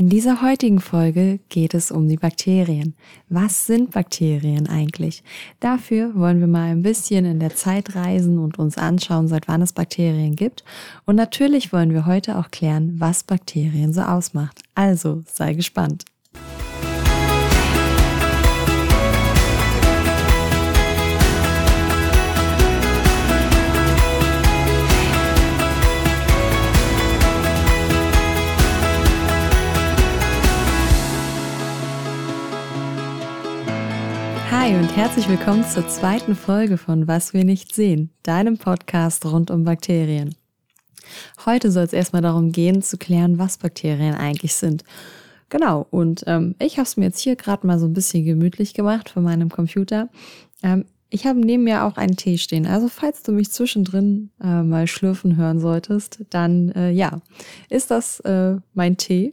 In dieser heutigen Folge geht es um die Bakterien. Was sind Bakterien eigentlich? Dafür wollen wir mal ein bisschen in der Zeit reisen und uns anschauen, seit wann es Bakterien gibt. Und natürlich wollen wir heute auch klären, was Bakterien so ausmacht. Also sei gespannt. Hi und herzlich willkommen zur zweiten Folge von Was wir nicht sehen, deinem Podcast rund um Bakterien. Heute soll es erstmal darum gehen, zu klären, was Bakterien eigentlich sind. Genau, und ähm, ich habe es mir jetzt hier gerade mal so ein bisschen gemütlich gemacht von meinem Computer. Ähm, ich habe neben mir auch einen Tee stehen. Also falls du mich zwischendrin äh, mal schlürfen hören solltest, dann äh, ja, ist das äh, mein Tee.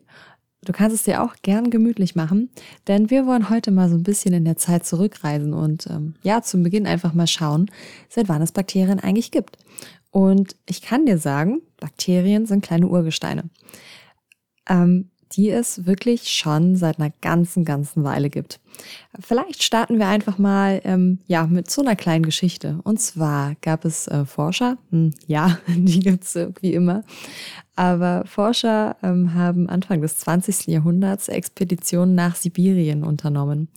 Du kannst es dir auch gern gemütlich machen, denn wir wollen heute mal so ein bisschen in der Zeit zurückreisen und ähm, ja, zum Beginn einfach mal schauen, seit wann es Bakterien eigentlich gibt. Und ich kann dir sagen, Bakterien sind kleine Urgesteine. Ähm, die es wirklich schon seit einer ganzen, ganzen Weile gibt. Vielleicht starten wir einfach mal ähm, ja mit so einer kleinen Geschichte. Und zwar gab es äh, Forscher, hm, ja, die gibt es irgendwie immer, aber Forscher ähm, haben Anfang des 20. Jahrhunderts Expeditionen nach Sibirien unternommen.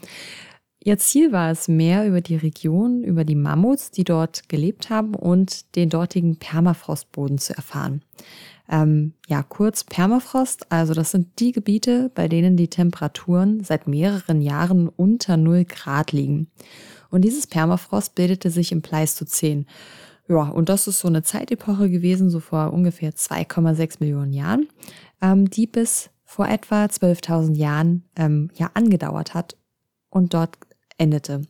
Ihr Ziel war es, mehr über die Region, über die Mammuts, die dort gelebt haben und den dortigen Permafrostboden zu erfahren ähm, ja, kurz Permafrost. Also das sind die Gebiete, bei denen die Temperaturen seit mehreren Jahren unter 0 Grad liegen. Und dieses Permafrost bildete sich im Pleistozän. Ja, und das ist so eine Zeitepoche gewesen, so vor ungefähr 2,6 Millionen Jahren, ähm, die bis vor etwa 12.000 Jahren ähm, ja angedauert hat und dort endete.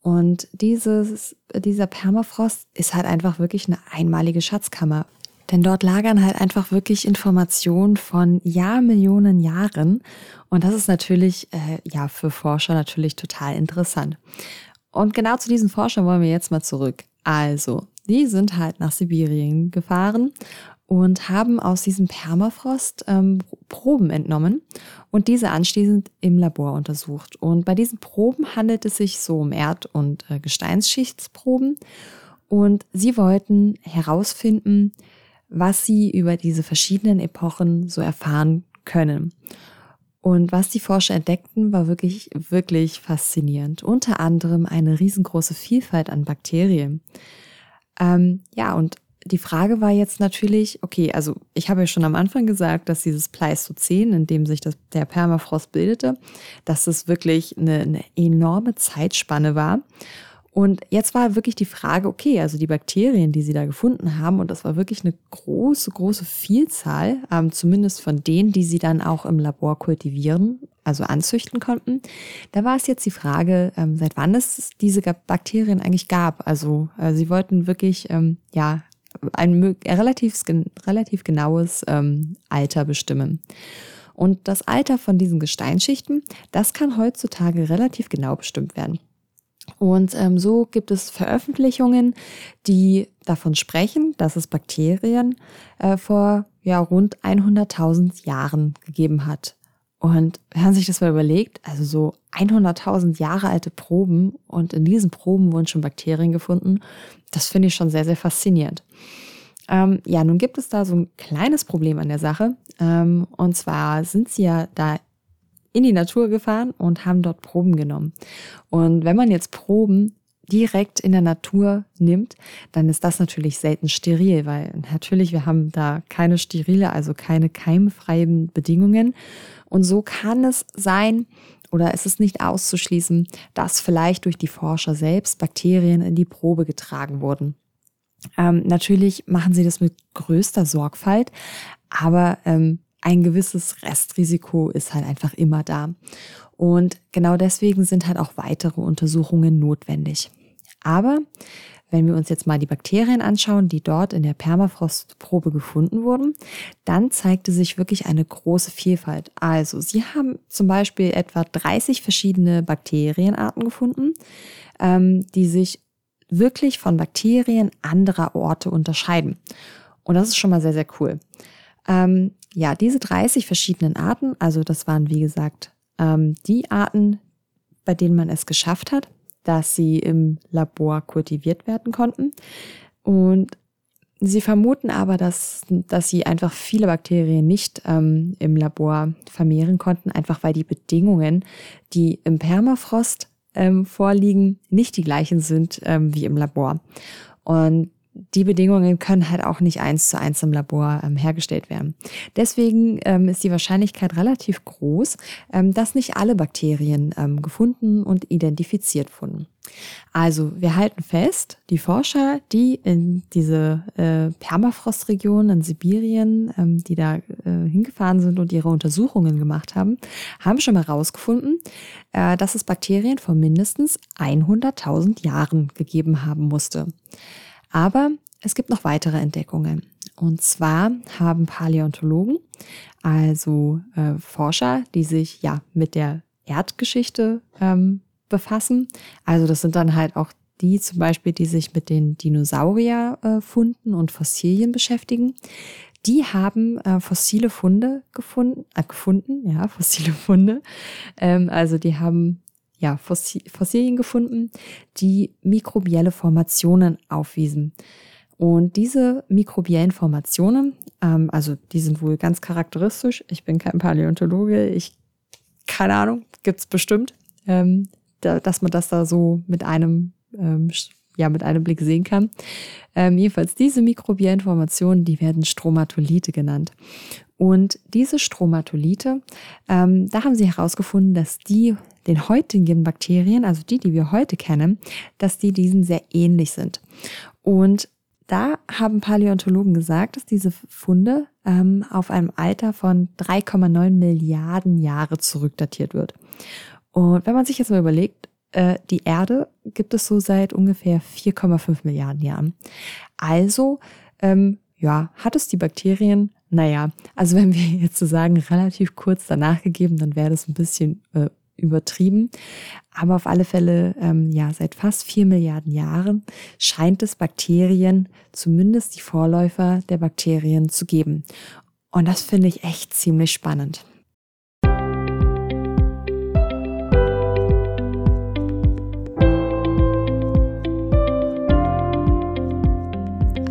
Und dieses, dieser Permafrost ist halt einfach wirklich eine einmalige Schatzkammer denn dort lagern halt einfach wirklich Informationen von Jahrmillionen Jahren. Und das ist natürlich, äh, ja, für Forscher natürlich total interessant. Und genau zu diesen Forschern wollen wir jetzt mal zurück. Also, die sind halt nach Sibirien gefahren und haben aus diesem Permafrost ähm, Proben entnommen und diese anschließend im Labor untersucht. Und bei diesen Proben handelt es sich so um Erd- und äh, Gesteinsschichtsproben. Und sie wollten herausfinden, was sie über diese verschiedenen Epochen so erfahren können. Und was die Forscher entdeckten, war wirklich, wirklich faszinierend. Unter anderem eine riesengroße Vielfalt an Bakterien. Ähm, ja, und die Frage war jetzt natürlich, okay, also ich habe ja schon am Anfang gesagt, dass dieses Pleistozän, in dem sich das, der Permafrost bildete, dass es wirklich eine, eine enorme Zeitspanne war. Und jetzt war wirklich die Frage, okay, also die Bakterien, die sie da gefunden haben, und das war wirklich eine große, große Vielzahl, ähm, zumindest von denen, die sie dann auch im Labor kultivieren, also anzüchten konnten. Da war es jetzt die Frage, ähm, seit wann es diese Bakterien eigentlich gab. Also äh, sie wollten wirklich, ähm, ja, ein relativ, relativ genaues ähm, Alter bestimmen. Und das Alter von diesen Gesteinsschichten, das kann heutzutage relativ genau bestimmt werden. Und ähm, so gibt es Veröffentlichungen, die davon sprechen, dass es Bakterien äh, vor ja, rund 100.000 Jahren gegeben hat. Und wenn man sich das mal überlegt, also so 100.000 Jahre alte Proben und in diesen Proben wurden schon Bakterien gefunden, das finde ich schon sehr, sehr faszinierend. Ähm, ja, nun gibt es da so ein kleines Problem an der Sache. Ähm, und zwar sind sie ja da in die Natur gefahren und haben dort Proben genommen. Und wenn man jetzt Proben direkt in der Natur nimmt, dann ist das natürlich selten steril, weil natürlich wir haben da keine sterile, also keine keimfreien Bedingungen. Und so kann es sein, oder es ist nicht auszuschließen, dass vielleicht durch die Forscher selbst Bakterien in die Probe getragen wurden. Ähm, natürlich machen sie das mit größter Sorgfalt, aber ähm, ein gewisses Restrisiko ist halt einfach immer da. Und genau deswegen sind halt auch weitere Untersuchungen notwendig. Aber wenn wir uns jetzt mal die Bakterien anschauen, die dort in der Permafrostprobe gefunden wurden, dann zeigte sich wirklich eine große Vielfalt. Also, sie haben zum Beispiel etwa 30 verschiedene Bakterienarten gefunden, ähm, die sich wirklich von Bakterien anderer Orte unterscheiden. Und das ist schon mal sehr, sehr cool. Ähm, ja, diese 30 verschiedenen Arten, also das waren wie gesagt ähm, die Arten, bei denen man es geschafft hat, dass sie im Labor kultiviert werden konnten. Und sie vermuten aber, dass, dass sie einfach viele Bakterien nicht ähm, im Labor vermehren konnten, einfach weil die Bedingungen, die im Permafrost ähm, vorliegen, nicht die gleichen sind ähm, wie im Labor. Und die Bedingungen können halt auch nicht eins zu eins im Labor ähm, hergestellt werden. Deswegen ähm, ist die Wahrscheinlichkeit relativ groß, ähm, dass nicht alle Bakterien ähm, gefunden und identifiziert wurden. Also wir halten fest, die Forscher, die in diese äh, Permafrostregion in Sibirien, ähm, die da äh, hingefahren sind und ihre Untersuchungen gemacht haben, haben schon mal herausgefunden, äh, dass es Bakterien vor mindestens 100.000 Jahren gegeben haben musste. Aber es gibt noch weitere Entdeckungen. Und zwar haben Paläontologen, also äh, Forscher, die sich ja mit der Erdgeschichte ähm, befassen. Also das sind dann halt auch die zum Beispiel, die sich mit den Dinosaurierfunden und Fossilien beschäftigen. Die haben äh, fossile Funde gefunden, äh, gefunden, ja, fossile Funde. Ähm, also die haben ja, Fossilien gefunden, die mikrobielle Formationen aufwiesen. Und diese mikrobiellen Formationen, ähm, also die sind wohl ganz charakteristisch. Ich bin kein Paläontologe, ich keine Ahnung, gibt's bestimmt, ähm, da, dass man das da so mit einem ähm, ja mit einem Blick sehen kann. Ähm, jedenfalls diese mikrobiellen Formationen, die werden Stromatolite genannt. Und diese Stromatolite, ähm, da haben sie herausgefunden, dass die den heutigen Bakterien, also die, die wir heute kennen, dass die diesen sehr ähnlich sind. Und da haben Paläontologen gesagt, dass diese Funde ähm, auf einem Alter von 3,9 Milliarden Jahre zurückdatiert wird. Und wenn man sich jetzt mal überlegt, äh, die Erde gibt es so seit ungefähr 4,5 Milliarden Jahren. Also, ähm, ja, hat es die Bakterien naja, also wenn wir jetzt so sagen, relativ kurz danach gegeben, dann wäre das ein bisschen äh, übertrieben. Aber auf alle Fälle, ähm, ja, seit fast vier Milliarden Jahren scheint es Bakterien, zumindest die Vorläufer der Bakterien zu geben. Und das finde ich echt ziemlich spannend.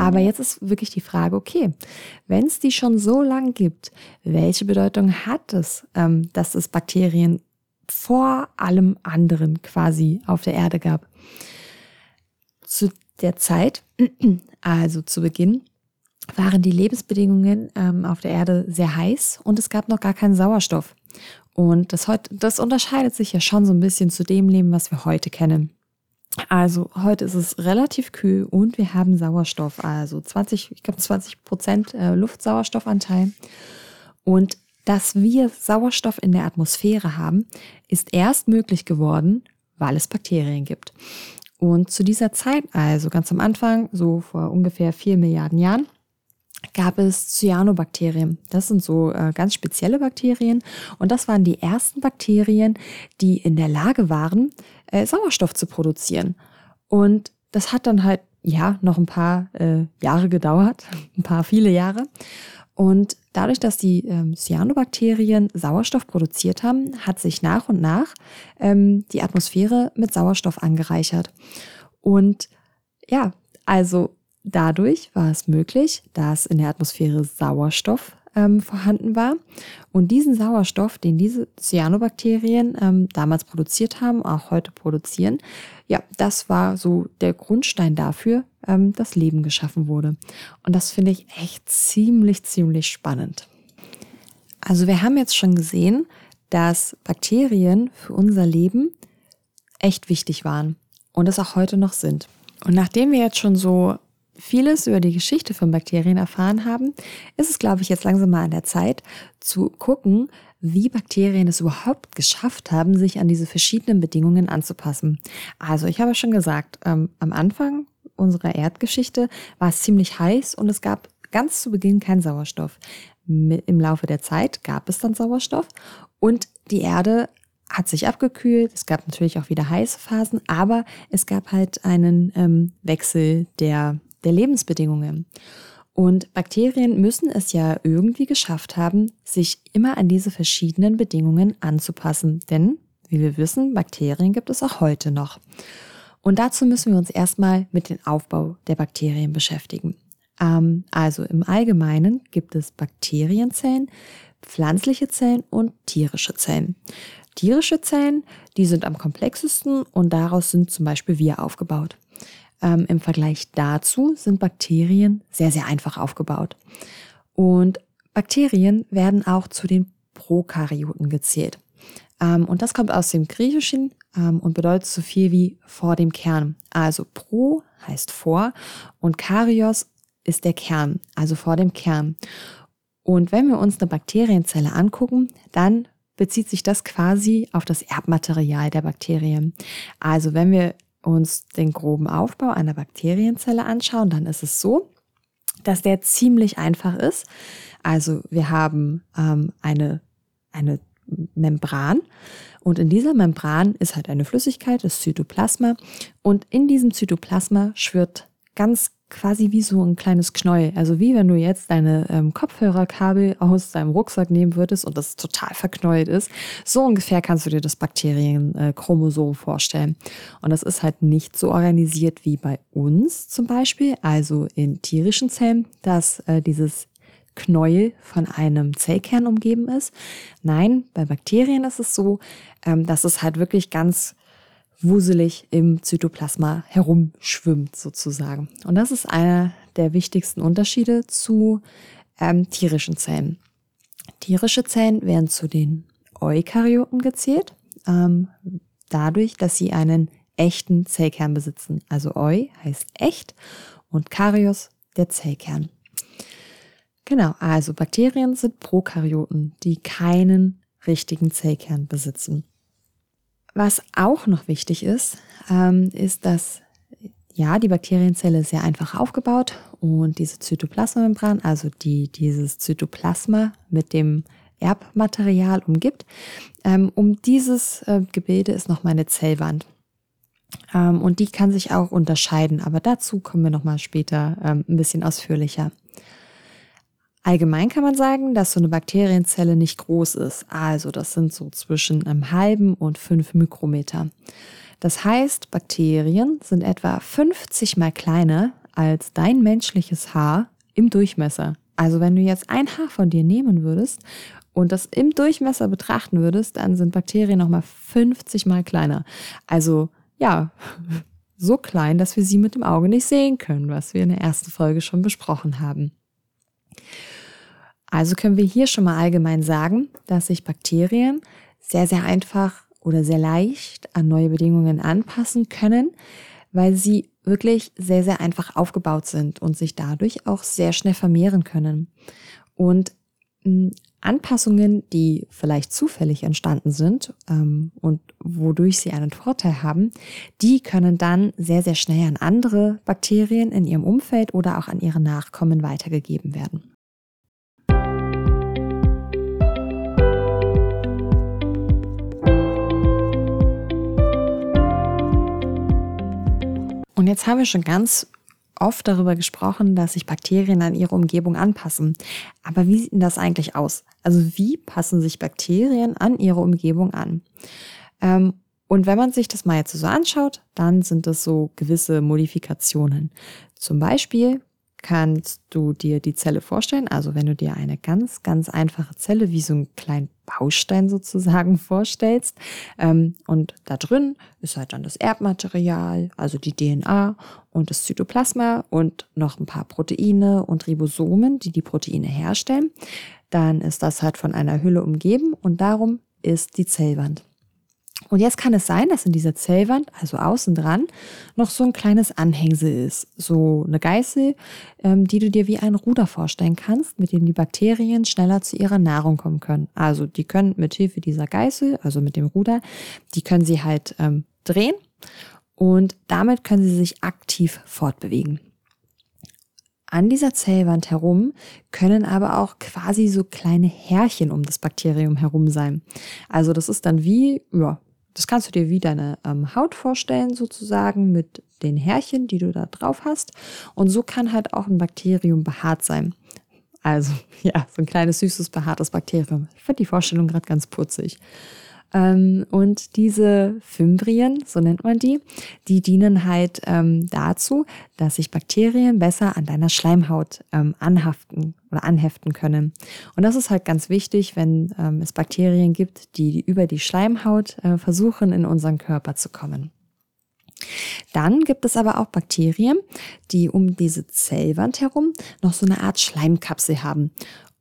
Aber jetzt ist wirklich die Frage, okay, wenn es die schon so lang gibt, welche Bedeutung hat es, ähm, dass es Bakterien vor allem anderen quasi auf der Erde gab? Zu der Zeit, also zu Beginn, waren die Lebensbedingungen ähm, auf der Erde sehr heiß und es gab noch gar keinen Sauerstoff. Und das, das unterscheidet sich ja schon so ein bisschen zu dem Leben, was wir heute kennen. Also heute ist es relativ kühl und wir haben Sauerstoff, also 20, ich glaube 20 Prozent äh, Luftsauerstoffanteil. Und dass wir Sauerstoff in der Atmosphäre haben, ist erst möglich geworden, weil es Bakterien gibt. Und zu dieser Zeit, also ganz am Anfang, so vor ungefähr vier Milliarden Jahren, gab es Cyanobakterien. Das sind so äh, ganz spezielle Bakterien und das waren die ersten Bakterien, die in der Lage waren, äh, Sauerstoff zu produzieren. Und das hat dann halt ja noch ein paar äh, Jahre gedauert, ein paar viele Jahre. Und dadurch, dass die ähm, Cyanobakterien Sauerstoff produziert haben, hat sich nach und nach ähm, die Atmosphäre mit Sauerstoff angereichert. Und ja, also Dadurch war es möglich, dass in der Atmosphäre Sauerstoff ähm, vorhanden war. Und diesen Sauerstoff, den diese Cyanobakterien ähm, damals produziert haben, auch heute produzieren, ja, das war so der Grundstein dafür, ähm, dass Leben geschaffen wurde. Und das finde ich echt ziemlich, ziemlich spannend. Also wir haben jetzt schon gesehen, dass Bakterien für unser Leben echt wichtig waren und es auch heute noch sind. Und nachdem wir jetzt schon so vieles über die Geschichte von Bakterien erfahren haben, ist es, glaube ich, jetzt langsam mal an der Zeit zu gucken, wie Bakterien es überhaupt geschafft haben, sich an diese verschiedenen Bedingungen anzupassen. Also ich habe schon gesagt, ähm, am Anfang unserer Erdgeschichte war es ziemlich heiß und es gab ganz zu Beginn keinen Sauerstoff. Im Laufe der Zeit gab es dann Sauerstoff und die Erde hat sich abgekühlt. Es gab natürlich auch wieder heiße Phasen, aber es gab halt einen ähm, Wechsel der der Lebensbedingungen. Und Bakterien müssen es ja irgendwie geschafft haben, sich immer an diese verschiedenen Bedingungen anzupassen. Denn, wie wir wissen, Bakterien gibt es auch heute noch. Und dazu müssen wir uns erstmal mit dem Aufbau der Bakterien beschäftigen. Ähm, also im Allgemeinen gibt es Bakterienzellen, pflanzliche Zellen und tierische Zellen. Tierische Zellen, die sind am komplexesten und daraus sind zum Beispiel wir aufgebaut. Ähm, Im Vergleich dazu sind Bakterien sehr, sehr einfach aufgebaut. Und Bakterien werden auch zu den Prokaryoten gezählt. Ähm, und das kommt aus dem Griechischen ähm, und bedeutet so viel wie vor dem Kern. Also pro heißt vor und Karyos ist der Kern, also vor dem Kern. Und wenn wir uns eine Bakterienzelle angucken, dann bezieht sich das quasi auf das Erbmaterial der Bakterien. Also wenn wir uns den groben Aufbau einer Bakterienzelle anschauen, dann ist es so, dass der ziemlich einfach ist. Also wir haben ähm, eine, eine Membran und in dieser Membran ist halt eine Flüssigkeit, das Zytoplasma und in diesem Zytoplasma schwirrt ganz quasi wie so ein kleines Knäuel. Also wie wenn du jetzt deine ähm, Kopfhörerkabel aus deinem Rucksack nehmen würdest und das total verknäult ist. So ungefähr kannst du dir das Bakterienchromosom äh, vorstellen. Und das ist halt nicht so organisiert wie bei uns zum Beispiel, also in tierischen Zellen, dass äh, dieses Knäuel von einem Zellkern umgeben ist. Nein, bei Bakterien ist es so, ähm, dass es halt wirklich ganz wuselig im Zytoplasma herumschwimmt sozusagen. Und das ist einer der wichtigsten Unterschiede zu ähm, tierischen Zellen. Tierische Zellen werden zu den Eukaryoten gezählt, ähm, dadurch, dass sie einen echten Zellkern besitzen. Also Eu heißt echt und Karyos der Zellkern. Genau, also Bakterien sind Prokaryoten, die keinen richtigen Zellkern besitzen. Was auch noch wichtig ist, ähm, ist, dass ja, die Bakterienzelle ist sehr einfach aufgebaut und diese Zytoplasmamembran, also die dieses Zytoplasma mit dem Erbmaterial umgibt, ähm, um dieses äh, Gebilde ist noch meine Zellwand. Ähm, und die kann sich auch unterscheiden, aber dazu kommen wir nochmal später ähm, ein bisschen ausführlicher. Allgemein kann man sagen, dass so eine Bakterienzelle nicht groß ist. Also das sind so zwischen einem halben und fünf Mikrometer. Das heißt, Bakterien sind etwa 50 mal kleiner als dein menschliches Haar im Durchmesser. Also wenn du jetzt ein Haar von dir nehmen würdest und das im Durchmesser betrachten würdest, dann sind Bakterien nochmal 50 mal kleiner. Also ja, so klein, dass wir sie mit dem Auge nicht sehen können, was wir in der ersten Folge schon besprochen haben. Also können wir hier schon mal allgemein sagen, dass sich Bakterien sehr, sehr einfach oder sehr leicht an neue Bedingungen anpassen können, weil sie wirklich sehr, sehr einfach aufgebaut sind und sich dadurch auch sehr schnell vermehren können. Und hm, Anpassungen, die vielleicht zufällig entstanden sind ähm, und wodurch sie einen Vorteil haben, die können dann sehr, sehr schnell an andere Bakterien in ihrem Umfeld oder auch an ihre Nachkommen weitergegeben werden. Und jetzt haben wir schon ganz oft darüber gesprochen, dass sich Bakterien an ihre Umgebung anpassen. Aber wie sieht denn das eigentlich aus? Also wie passen sich Bakterien an ihre Umgebung an? Ähm, und wenn man sich das mal jetzt so anschaut, dann sind das so gewisse Modifikationen. Zum Beispiel kannst du dir die Zelle vorstellen. Also wenn du dir eine ganz, ganz einfache Zelle wie so einen kleinen Baustein sozusagen vorstellst. Ähm, und da drin ist halt dann das Erbmaterial, also die DNA und das Zytoplasma und noch ein paar Proteine und Ribosomen, die die Proteine herstellen. Dann ist das halt von einer Hülle umgeben und darum ist die Zellwand. Und jetzt kann es sein, dass in dieser Zellwand, also außen dran, noch so ein kleines Anhängsel ist. So eine Geißel, ähm, die du dir wie ein Ruder vorstellen kannst, mit dem die Bakterien schneller zu ihrer Nahrung kommen können. Also die können mit Hilfe dieser Geißel, also mit dem Ruder, die können sie halt ähm, drehen und damit können sie sich aktiv fortbewegen. An dieser Zellwand herum können aber auch quasi so kleine Härchen um das Bakterium herum sein. Also das ist dann wie, ja, das kannst du dir wie deine ähm, Haut vorstellen, sozusagen, mit den Härchen, die du da drauf hast. Und so kann halt auch ein Bakterium behaart sein. Also, ja, so ein kleines, süßes, behaartes Bakterium. Ich finde die Vorstellung gerade ganz putzig. Ähm, und diese Fimbrien, so nennt man die, die dienen halt ähm, dazu, dass sich Bakterien besser an deiner Schleimhaut ähm, anhaften oder anheften können. Und das ist halt ganz wichtig, wenn es Bakterien gibt, die über die Schleimhaut äh, versuchen, in unseren Körper zu kommen. Dann gibt es aber auch Bakterien, die um diese Zellwand herum noch so eine Art Schleimkapsel haben.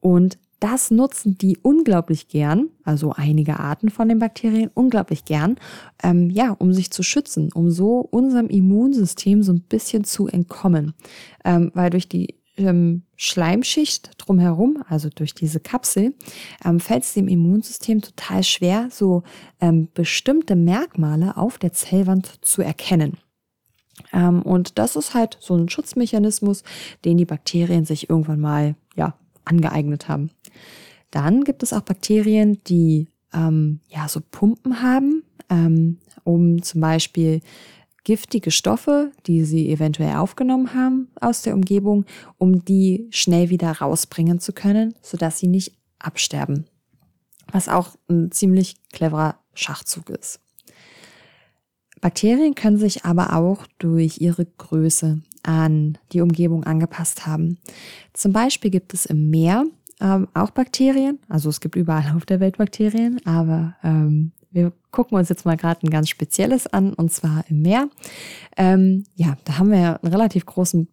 Und das nutzen die unglaublich gern, also einige Arten von den Bakterien unglaublich gern, ähm, ja, um sich zu schützen, um so unserem Immunsystem so ein bisschen zu entkommen. Ähm, weil durch die ähm, Schleimschicht drumherum, also durch diese Kapsel, ähm, fällt es dem Immunsystem total schwer, so ähm, bestimmte Merkmale auf der Zellwand zu erkennen. Ähm, und das ist halt so ein Schutzmechanismus, den die Bakterien sich irgendwann mal ja, angeeignet haben. Dann gibt es auch Bakterien, die ähm, ja so Pumpen haben, ähm, um zum Beispiel giftige Stoffe, die sie eventuell aufgenommen haben aus der Umgebung, um die schnell wieder rausbringen zu können, sodass sie nicht absterben. Was auch ein ziemlich cleverer Schachzug ist. Bakterien können sich aber auch durch ihre Größe an die Umgebung angepasst haben. Zum Beispiel gibt es im Meer ähm, auch Bakterien, also es gibt überall auf der Welt Bakterien, aber ähm, wir gucken uns jetzt mal gerade ein ganz spezielles an, und zwar im Meer. Ähm, ja, da haben wir ja einen relativ großen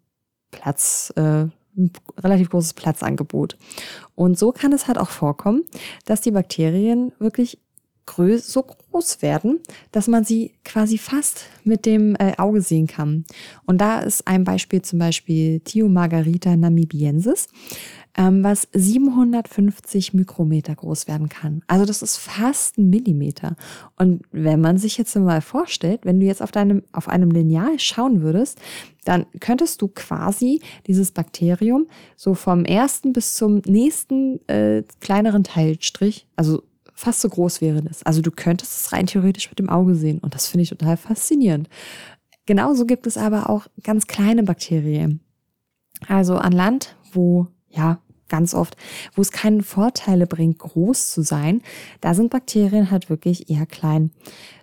Platz, äh, ein relativ großes Platzangebot. Und so kann es halt auch vorkommen, dass die Bakterien wirklich so groß werden, dass man sie quasi fast mit dem äh, Auge sehen kann. Und da ist ein Beispiel zum Beispiel Thiomargarita namibiensis, ähm, was 750 Mikrometer groß werden kann. Also das ist fast ein Millimeter. Und wenn man sich jetzt mal vorstellt, wenn du jetzt auf deinem, auf einem Lineal schauen würdest, dann könntest du quasi dieses Bakterium so vom ersten bis zum nächsten äh, kleineren Teilstrich, also fast so groß wäre das. Also du könntest es rein theoretisch mit dem Auge sehen und das finde ich total faszinierend. Genauso gibt es aber auch ganz kleine Bakterien. Also an Land, wo ja ganz oft, wo es keine Vorteile bringt, groß zu sein, da sind Bakterien halt wirklich eher klein.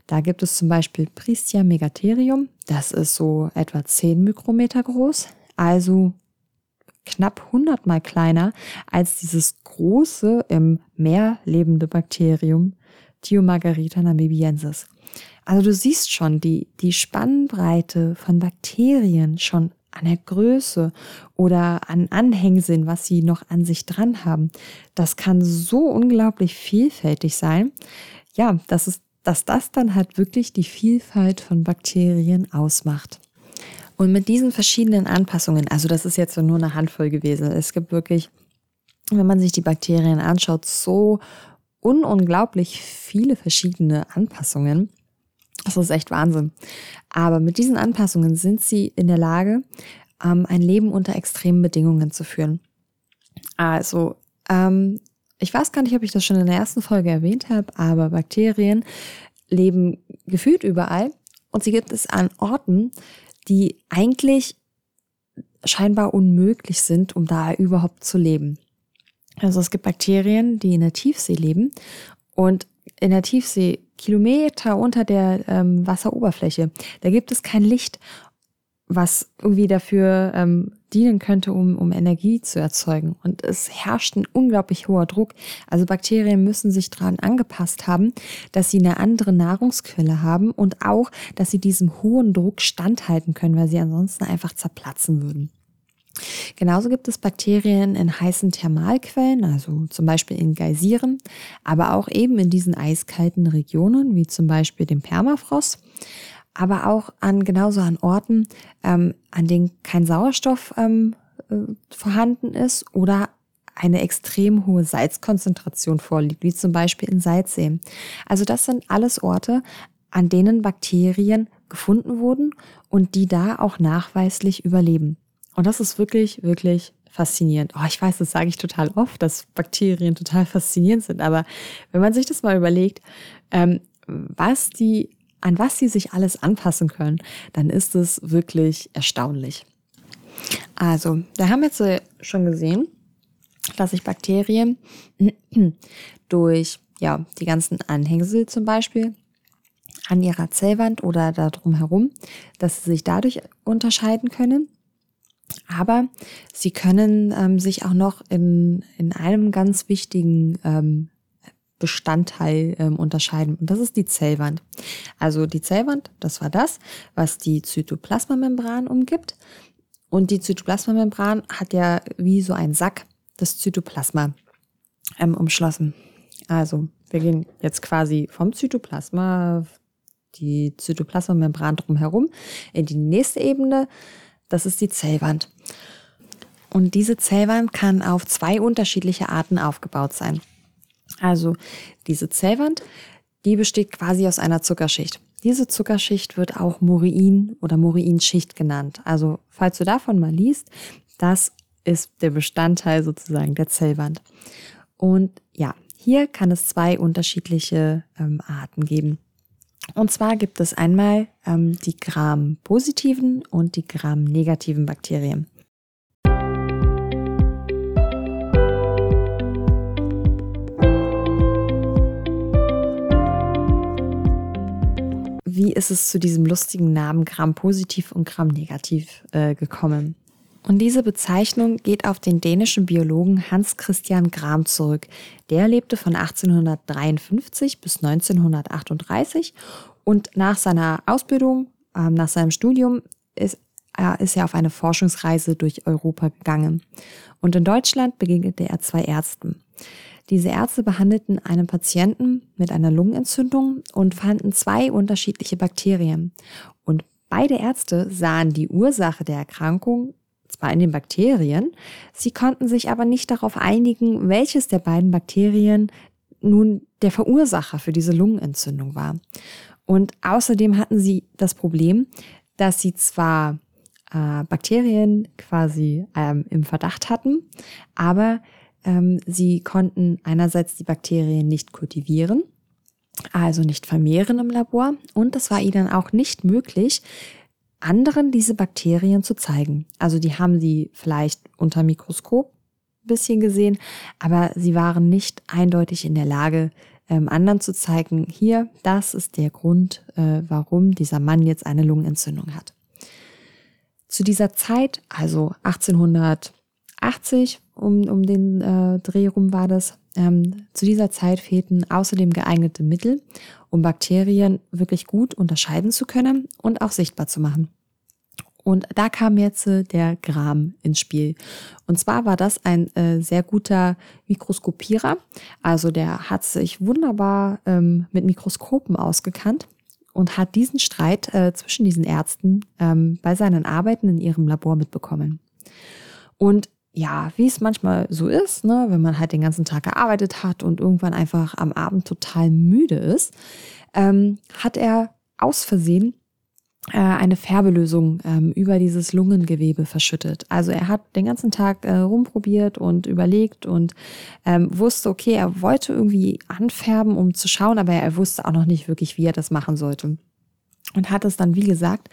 Da gibt es zum Beispiel Pristia megatherium, das ist so etwa 10 Mikrometer groß, also knapp 100 mal kleiner als dieses große im Meer lebende Bakterium Thiomargarita namibiensis. Also du siehst schon die, die Spannbreite von Bakterien schon an der Größe oder an Anhängsinn, was sie noch an sich dran haben. Das kann so unglaublich vielfältig sein. Ja, dass, es, dass das dann halt wirklich die Vielfalt von Bakterien ausmacht. Und mit diesen verschiedenen Anpassungen, also das ist jetzt nur eine Handvoll gewesen, es gibt wirklich, wenn man sich die Bakterien anschaut, so ununglaublich viele verschiedene Anpassungen. Das ist echt Wahnsinn. Aber mit diesen Anpassungen sind sie in der Lage, ähm, ein Leben unter extremen Bedingungen zu führen. Also, ähm, ich weiß gar nicht, ob ich das schon in der ersten Folge erwähnt habe, aber Bakterien leben gefühlt überall und sie gibt es an Orten, die eigentlich scheinbar unmöglich sind, um da überhaupt zu leben. Also es gibt Bakterien, die in der Tiefsee leben und in der Tiefsee Kilometer unter der ähm, Wasseroberfläche, da gibt es kein Licht was irgendwie dafür ähm, dienen könnte, um, um Energie zu erzeugen. Und es herrscht ein unglaublich hoher Druck. Also Bakterien müssen sich daran angepasst haben, dass sie eine andere Nahrungsquelle haben und auch, dass sie diesem hohen Druck standhalten können, weil sie ansonsten einfach zerplatzen würden. Genauso gibt es Bakterien in heißen Thermalquellen, also zum Beispiel in Geysiren, aber auch eben in diesen eiskalten Regionen, wie zum Beispiel dem Permafrost aber auch an genauso an Orten, ähm, an denen kein Sauerstoff ähm, äh, vorhanden ist oder eine extrem hohe Salzkonzentration vorliegt, wie zum Beispiel in Salzseen. Also das sind alles Orte, an denen Bakterien gefunden wurden und die da auch nachweislich überleben. Und das ist wirklich, wirklich faszinierend. Oh, ich weiß, das sage ich total oft, dass Bakterien total faszinierend sind. Aber wenn man sich das mal überlegt, ähm, was die, an was sie sich alles anpassen können, dann ist es wirklich erstaunlich. Also, wir haben jetzt schon gesehen, dass sich Bakterien durch ja, die ganzen Anhängsel zum Beispiel an ihrer Zellwand oder darum herum, dass sie sich dadurch unterscheiden können. Aber sie können ähm, sich auch noch in, in einem ganz wichtigen ähm, Bestandteil ähm, unterscheiden. Und das ist die Zellwand. Also die Zellwand, das war das, was die Zytoplasmamembran umgibt. Und die Zytoplasmamembran hat ja wie so ein Sack das Zytoplasma ähm, umschlossen. Also wir gehen jetzt quasi vom Zytoplasma, die Zytoplasmamembran drumherum, in die nächste Ebene. Das ist die Zellwand. Und diese Zellwand kann auf zwei unterschiedliche Arten aufgebaut sein. Also diese Zellwand, die besteht quasi aus einer Zuckerschicht. Diese Zuckerschicht wird auch Muriin oder Muriinschicht genannt. Also falls du davon mal liest, das ist der Bestandteil sozusagen der Zellwand. Und ja, hier kann es zwei unterschiedliche ähm, Arten geben. Und zwar gibt es einmal ähm, die Gram-positiven und die Gram-negativen Bakterien. Wie ist es zu diesem lustigen Namen Gram-positiv und Gram-negativ äh, gekommen? Und diese Bezeichnung geht auf den dänischen Biologen Hans Christian Gram zurück. Der lebte von 1853 bis 1938 und nach seiner Ausbildung, äh, nach seinem Studium ist, äh, ist er auf eine Forschungsreise durch Europa gegangen. Und in Deutschland begegnete er zwei Ärzten. Diese Ärzte behandelten einen Patienten mit einer Lungenentzündung und fanden zwei unterschiedliche Bakterien. Und beide Ärzte sahen die Ursache der Erkrankung zwar in den Bakterien, sie konnten sich aber nicht darauf einigen, welches der beiden Bakterien nun der Verursacher für diese Lungenentzündung war. Und außerdem hatten sie das Problem, dass sie zwar äh, Bakterien quasi ähm, im Verdacht hatten, aber ähm, sie konnten einerseits die Bakterien nicht kultivieren, also nicht vermehren im Labor, und es war ihnen auch nicht möglich, anderen diese Bakterien zu zeigen. Also die haben sie vielleicht unter Mikroskop ein bisschen gesehen, aber sie waren nicht eindeutig in der Lage, ähm, anderen zu zeigen, hier, das ist der Grund, äh, warum dieser Mann jetzt eine Lungenentzündung hat. Zu dieser Zeit, also 1880, um, um den äh, Dreh rum war das, ähm, zu dieser Zeit fehlten außerdem geeignete Mittel, um Bakterien wirklich gut unterscheiden zu können und auch sichtbar zu machen. Und da kam jetzt äh, der Gram ins Spiel. Und zwar war das ein äh, sehr guter Mikroskopierer. Also der hat sich wunderbar ähm, mit Mikroskopen ausgekannt und hat diesen Streit äh, zwischen diesen Ärzten ähm, bei seinen Arbeiten in ihrem Labor mitbekommen. Und ja, wie es manchmal so ist, ne, wenn man halt den ganzen Tag gearbeitet hat und irgendwann einfach am Abend total müde ist, ähm, hat er aus Versehen äh, eine Färbelösung ähm, über dieses Lungengewebe verschüttet. Also er hat den ganzen Tag äh, rumprobiert und überlegt und ähm, wusste, okay, er wollte irgendwie anfärben, um zu schauen, aber er wusste auch noch nicht wirklich, wie er das machen sollte. Und hat es dann, wie gesagt,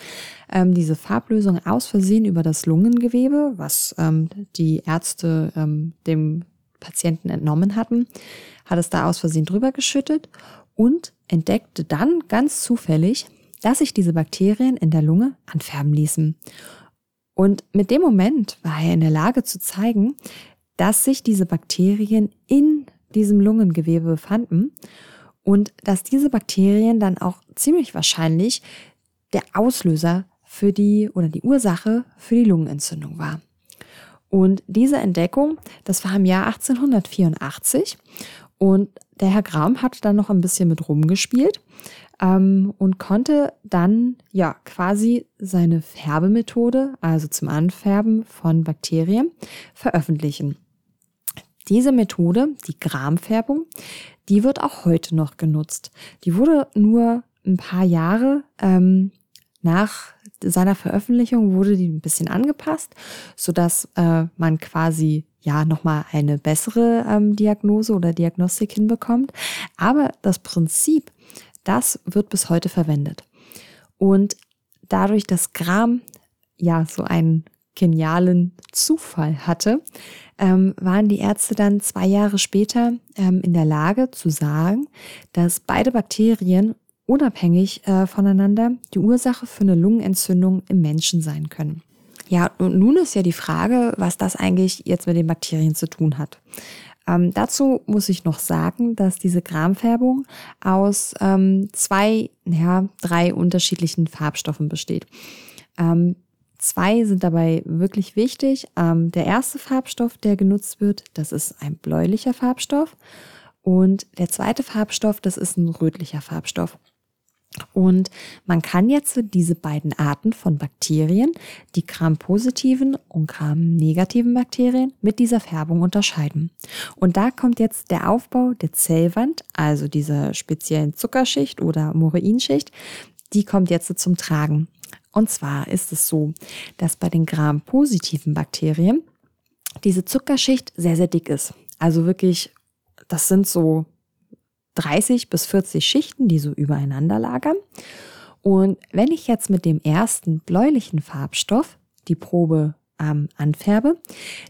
ähm, diese Farblösung aus Versehen über das Lungengewebe, was ähm, die Ärzte ähm, dem Patienten entnommen hatten, hat es da aus Versehen drüber geschüttet und entdeckte dann ganz zufällig, dass sich diese Bakterien in der Lunge anfärben ließen. Und mit dem Moment war er in der Lage zu zeigen, dass sich diese Bakterien in diesem Lungengewebe befanden und dass diese Bakterien dann auch ziemlich wahrscheinlich der Auslöser für die oder die Ursache für die Lungenentzündung war. Und diese Entdeckung, das war im Jahr 1884 und der Herr Gram hat dann noch ein bisschen mit rumgespielt ähm, und konnte dann ja quasi seine Färbemethode, also zum Anfärben von Bakterien, veröffentlichen. Diese Methode, die Gramfärbung, die wird auch heute noch genutzt. Die wurde nur ein paar Jahre ähm, nach seiner Veröffentlichung wurde die ein bisschen angepasst, so dass äh, man quasi ja nochmal eine bessere ähm, Diagnose oder Diagnostik hinbekommt. Aber das Prinzip das wird bis heute verwendet. Und dadurch, dass Gram ja so einen genialen Zufall hatte, ähm, waren die Ärzte dann zwei Jahre später ähm, in der Lage zu sagen, dass beide Bakterien unabhängig äh, voneinander die Ursache für eine Lungenentzündung im Menschen sein können. Ja, und nun ist ja die Frage, was das eigentlich jetzt mit den Bakterien zu tun hat. Ähm, dazu muss ich noch sagen, dass diese Gramfärbung aus ähm, zwei, ja, drei unterschiedlichen Farbstoffen besteht. Ähm, zwei sind dabei wirklich wichtig. Ähm, der erste Farbstoff, der genutzt wird, das ist ein bläulicher Farbstoff. Und der zweite Farbstoff, das ist ein rötlicher Farbstoff. Und man kann jetzt diese beiden Arten von Bakterien, die Gram-positiven und Gram-negativen Bakterien, mit dieser Färbung unterscheiden. Und da kommt jetzt der Aufbau der Zellwand, also dieser speziellen Zuckerschicht oder Morainschicht, die kommt jetzt zum Tragen. Und zwar ist es so, dass bei den Gram-positiven Bakterien diese Zuckerschicht sehr, sehr dick ist. Also wirklich, das sind so 30 bis 40 Schichten, die so übereinander lagern. Und wenn ich jetzt mit dem ersten bläulichen Farbstoff die Probe ähm, anfärbe,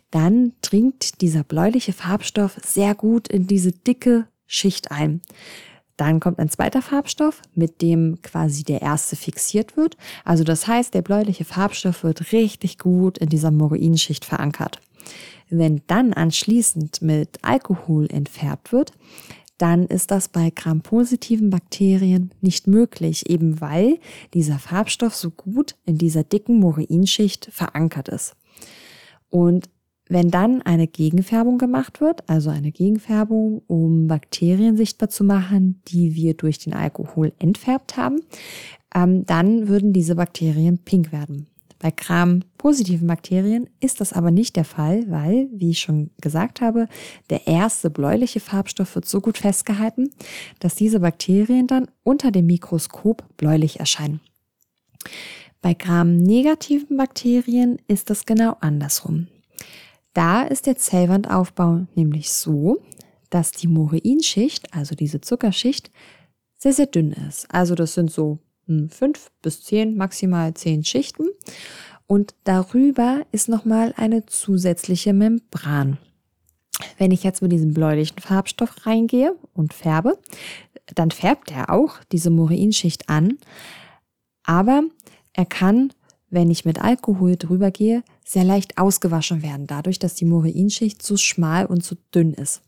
dann dringt dieser bläuliche Farbstoff sehr gut in diese dicke Schicht ein. Dann kommt ein zweiter Farbstoff, mit dem quasi der erste fixiert wird. Also das heißt, der bläuliche Farbstoff wird richtig gut in dieser Moroinschicht verankert. Wenn dann anschließend mit Alkohol entfärbt wird, dann ist das bei Gram-positiven Bakterien nicht möglich, eben weil dieser Farbstoff so gut in dieser dicken Morainschicht verankert ist. Und wenn dann eine Gegenfärbung gemacht wird, also eine Gegenfärbung, um Bakterien sichtbar zu machen, die wir durch den Alkohol entfärbt haben, ähm, dann würden diese Bakterien pink werden. Bei Gram-positiven Bakterien ist das aber nicht der Fall, weil, wie ich schon gesagt habe, der erste bläuliche Farbstoff wird so gut festgehalten, dass diese Bakterien dann unter dem Mikroskop bläulich erscheinen. Bei Gram-negativen Bakterien ist das genau andersrum. Da ist der Zellwandaufbau nämlich so, dass die Morainschicht, also diese Zuckerschicht, sehr, sehr dünn ist. Also das sind so fünf bis zehn, maximal zehn Schichten. Und darüber ist nochmal eine zusätzliche Membran. Wenn ich jetzt mit diesem bläulichen Farbstoff reingehe und färbe, dann färbt er auch diese Morainschicht an. Aber er kann, wenn ich mit Alkohol drüber gehe, sehr leicht ausgewaschen werden, dadurch, dass die Morainschicht zu schmal und zu dünn ist.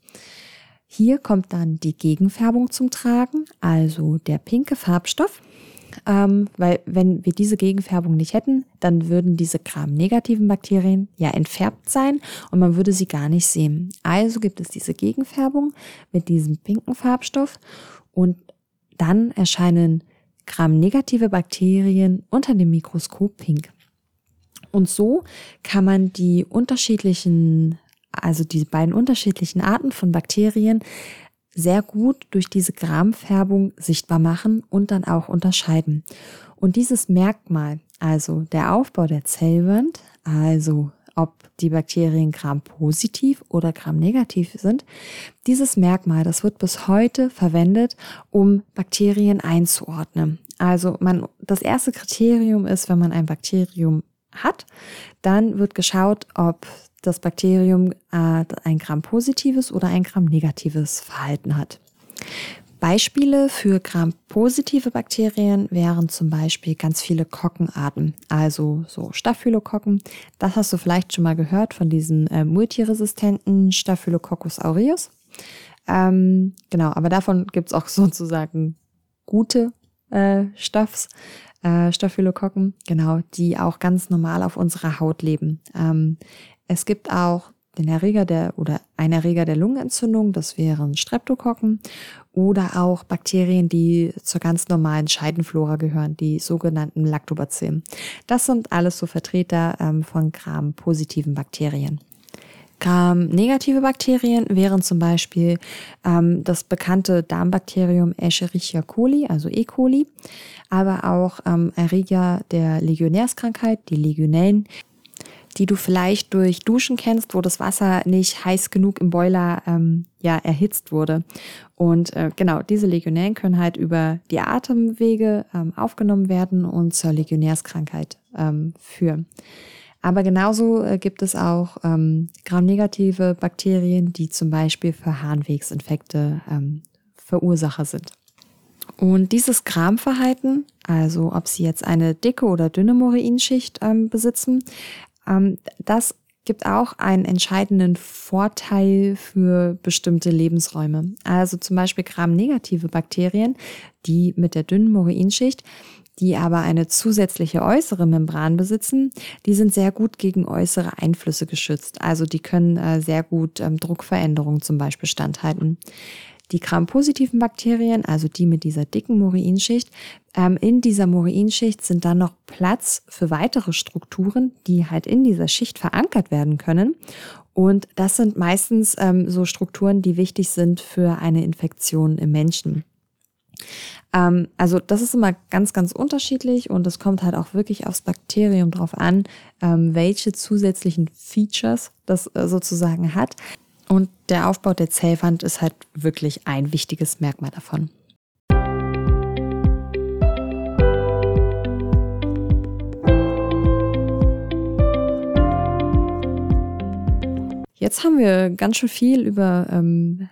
Hier kommt dann die Gegenfärbung zum Tragen, also der pinke Farbstoff ähm, weil wenn wir diese Gegenfärbung nicht hätten, dann würden diese Gram-negativen Bakterien ja entfärbt sein und man würde sie gar nicht sehen. Also gibt es diese Gegenfärbung mit diesem pinken Farbstoff und dann erscheinen Gram-negative Bakterien unter dem Mikroskop pink. Und so kann man die unterschiedlichen, also die beiden unterschiedlichen Arten von Bakterien sehr gut durch diese Gramfärbung sichtbar machen und dann auch unterscheiden. Und dieses Merkmal, also der Aufbau der Zellwand, also ob die Bakterien Gram-positiv oder Gram-negativ sind, dieses Merkmal, das wird bis heute verwendet, um Bakterien einzuordnen. Also man, das erste Kriterium ist, wenn man ein Bakterium hat, dann wird geschaut, ob das Bakterium äh, ein Gram-positives oder ein Gram-negatives Verhalten hat. Beispiele für Gram-positive Bakterien wären zum Beispiel ganz viele Kockenarten, also so Staphylokokken. Das hast du vielleicht schon mal gehört von diesen äh, multiresistenten Staphylococcus aureus. Ähm, genau, aber davon gibt es auch sozusagen gute äh, Staffs, äh, Staphylokokken, genau, die auch ganz normal auf unserer Haut leben. Ähm, es gibt auch den Erreger der oder ein Erreger der Lungenentzündung, das wären Streptokokken oder auch Bakterien, die zur ganz normalen Scheidenflora gehören, die sogenannten Lactobacillen. Das sind alles so Vertreter ähm, von Gram-positiven Bakterien. Gram-negative Bakterien wären zum Beispiel ähm, das bekannte Darmbakterium Escherichia coli, also E. coli, aber auch ähm, Erreger der Legionärskrankheit, die Legionellen, die du vielleicht durch Duschen kennst, wo das Wasser nicht heiß genug im Boiler ähm, ja, erhitzt wurde. Und äh, genau, diese Legionellen können halt über die Atemwege ähm, aufgenommen werden und zur Legionärskrankheit ähm, führen. Aber genauso äh, gibt es auch ähm, gramnegative Bakterien, die zum Beispiel für Harnwegsinfekte ähm, Verursacher sind. Und dieses Gramverhalten, also ob sie jetzt eine dicke oder dünne Morinschicht ähm, besitzen, ähm, das gibt auch einen entscheidenden Vorteil für bestimmte Lebensräume. Also zum Beispiel gramnegative Bakterien, die mit der dünnen Morinschicht, die aber eine zusätzliche äußere Membran besitzen, die sind sehr gut gegen äußere Einflüsse geschützt. Also die können äh, sehr gut ähm, Druckveränderungen zum Beispiel standhalten. Die Gram-positiven Bakterien, also die mit dieser dicken Morinschicht, ähm, in dieser Morinschicht sind dann noch Platz für weitere Strukturen, die halt in dieser Schicht verankert werden können. Und das sind meistens ähm, so Strukturen, die wichtig sind für eine Infektion im Menschen. Ähm, also das ist immer ganz, ganz unterschiedlich und es kommt halt auch wirklich aufs Bakterium drauf an, ähm, welche zusätzlichen Features das äh, sozusagen hat. Und der Aufbau der Zellwand ist halt wirklich ein wichtiges Merkmal davon. Jetzt haben wir ganz schön viel über ähm,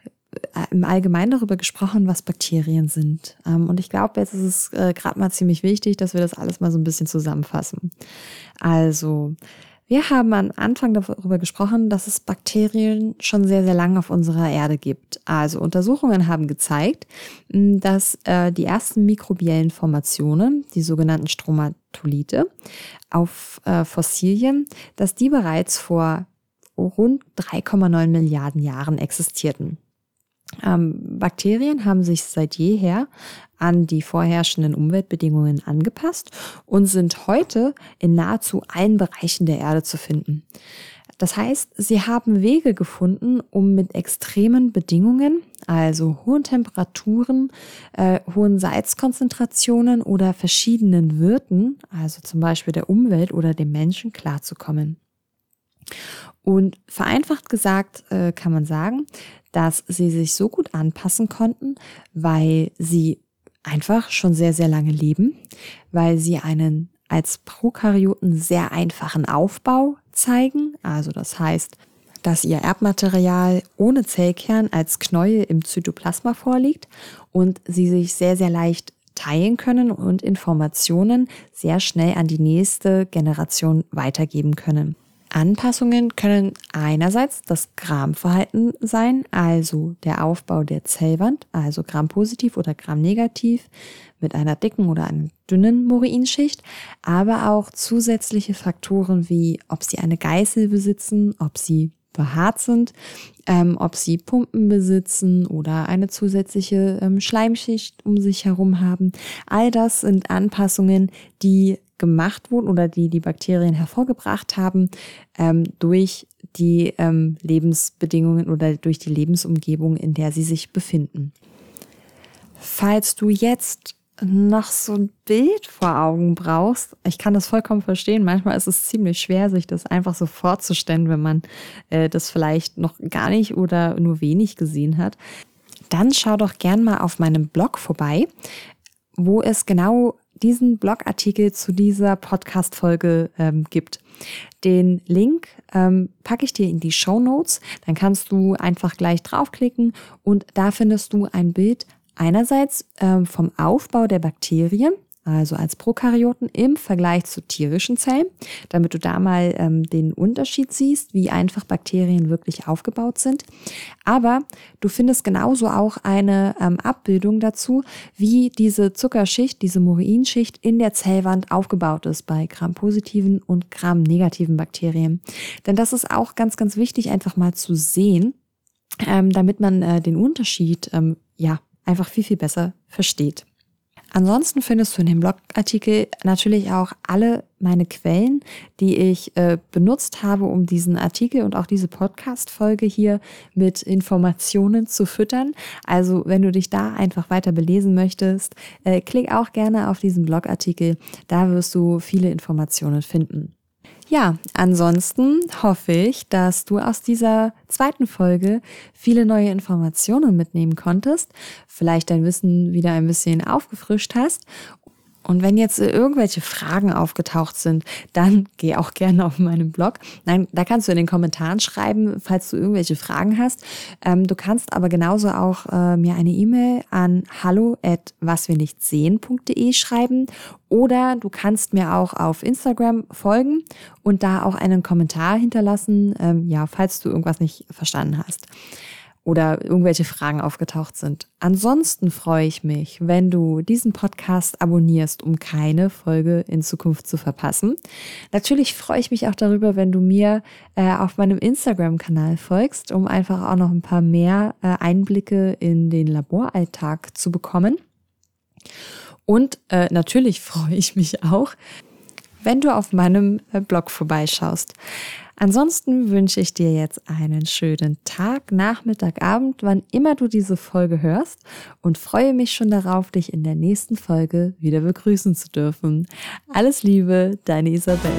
im Allgemeinen darüber gesprochen, was Bakterien sind. Ähm, und ich glaube, jetzt ist es äh, gerade mal ziemlich wichtig, dass wir das alles mal so ein bisschen zusammenfassen. Also, wir haben am Anfang darüber gesprochen, dass es Bakterien schon sehr, sehr lange auf unserer Erde gibt. Also Untersuchungen haben gezeigt, dass äh, die ersten mikrobiellen Formationen, die sogenannten Stromatolite, auf äh, Fossilien, dass die bereits vor rund 3,9 Milliarden Jahren existierten. Ähm, Bakterien haben sich seit jeher an die vorherrschenden Umweltbedingungen angepasst und sind heute in nahezu allen Bereichen der Erde zu finden. Das heißt, sie haben Wege gefunden, um mit extremen Bedingungen, also hohen Temperaturen, äh, hohen Salzkonzentrationen oder verschiedenen Wirten, also zum Beispiel der Umwelt oder dem Menschen, klarzukommen. Und vereinfacht gesagt äh, kann man sagen, dass sie sich so gut anpassen konnten, weil sie einfach schon sehr, sehr lange leben, weil sie einen als Prokaryoten sehr einfachen Aufbau zeigen. Also das heißt, dass ihr Erbmaterial ohne Zellkern als Knäuel im Zytoplasma vorliegt und sie sich sehr, sehr leicht teilen können und Informationen sehr schnell an die nächste Generation weitergeben können. Anpassungen können einerseits das Gramverhalten sein, also der Aufbau der Zellwand, also Gram-positiv oder Gram-negativ mit einer dicken oder einer dünnen Morinschicht, aber auch zusätzliche Faktoren wie, ob sie eine Geißel besitzen, ob sie behaart sind, ähm, ob sie Pumpen besitzen oder eine zusätzliche ähm, Schleimschicht um sich herum haben. All das sind Anpassungen, die gemacht wurden oder die die Bakterien hervorgebracht haben ähm, durch die ähm, Lebensbedingungen oder durch die Lebensumgebung, in der sie sich befinden. Falls du jetzt noch so ein Bild vor Augen brauchst, ich kann das vollkommen verstehen. Manchmal ist es ziemlich schwer, sich das einfach so vorzustellen, wenn man äh, das vielleicht noch gar nicht oder nur wenig gesehen hat. Dann schau doch gern mal auf meinem Blog vorbei, wo es genau diesen Blogartikel zu dieser Podcast-Folge ähm, gibt. Den Link ähm, packe ich dir in die Show Notes. Dann kannst du einfach gleich draufklicken und da findest du ein Bild einerseits ähm, vom Aufbau der Bakterien also als Prokaryoten im Vergleich zu tierischen Zellen, damit du da mal ähm, den Unterschied siehst, wie einfach Bakterien wirklich aufgebaut sind. Aber du findest genauso auch eine ähm, Abbildung dazu, wie diese Zuckerschicht, diese Murinschicht in der Zellwand aufgebaut ist bei Gram-positiven und Gram-negativen Bakterien. Denn das ist auch ganz, ganz wichtig, einfach mal zu sehen, ähm, damit man äh, den Unterschied ähm, ja einfach viel, viel besser versteht. Ansonsten findest du in dem Blogartikel natürlich auch alle meine Quellen, die ich äh, benutzt habe, um diesen Artikel und auch diese Podcast-Folge hier mit Informationen zu füttern. Also, wenn du dich da einfach weiter belesen möchtest, äh, klick auch gerne auf diesen Blogartikel. Da wirst du viele Informationen finden. Ja, ansonsten hoffe ich, dass du aus dieser zweiten Folge viele neue Informationen mitnehmen konntest, vielleicht dein Wissen wieder ein bisschen aufgefrischt hast und wenn jetzt irgendwelche Fragen aufgetaucht sind, dann geh auch gerne auf meinen Blog. Nein, da kannst du in den Kommentaren schreiben, falls du irgendwelche Fragen hast. Ähm, du kannst aber genauso auch äh, mir eine E-Mail an hallo at waswirnichtsehen.de schreiben oder du kannst mir auch auf Instagram folgen und da auch einen Kommentar hinterlassen, ähm, ja, falls du irgendwas nicht verstanden hast oder irgendwelche Fragen aufgetaucht sind. Ansonsten freue ich mich, wenn du diesen Podcast abonnierst, um keine Folge in Zukunft zu verpassen. Natürlich freue ich mich auch darüber, wenn du mir äh, auf meinem Instagram-Kanal folgst, um einfach auch noch ein paar mehr äh, Einblicke in den Laboralltag zu bekommen. Und äh, natürlich freue ich mich auch, wenn du auf meinem äh, Blog vorbeischaust. Ansonsten wünsche ich dir jetzt einen schönen Tag, Nachmittag, Abend, wann immer du diese Folge hörst und freue mich schon darauf, dich in der nächsten Folge wieder begrüßen zu dürfen. Alles Liebe, deine Isabel.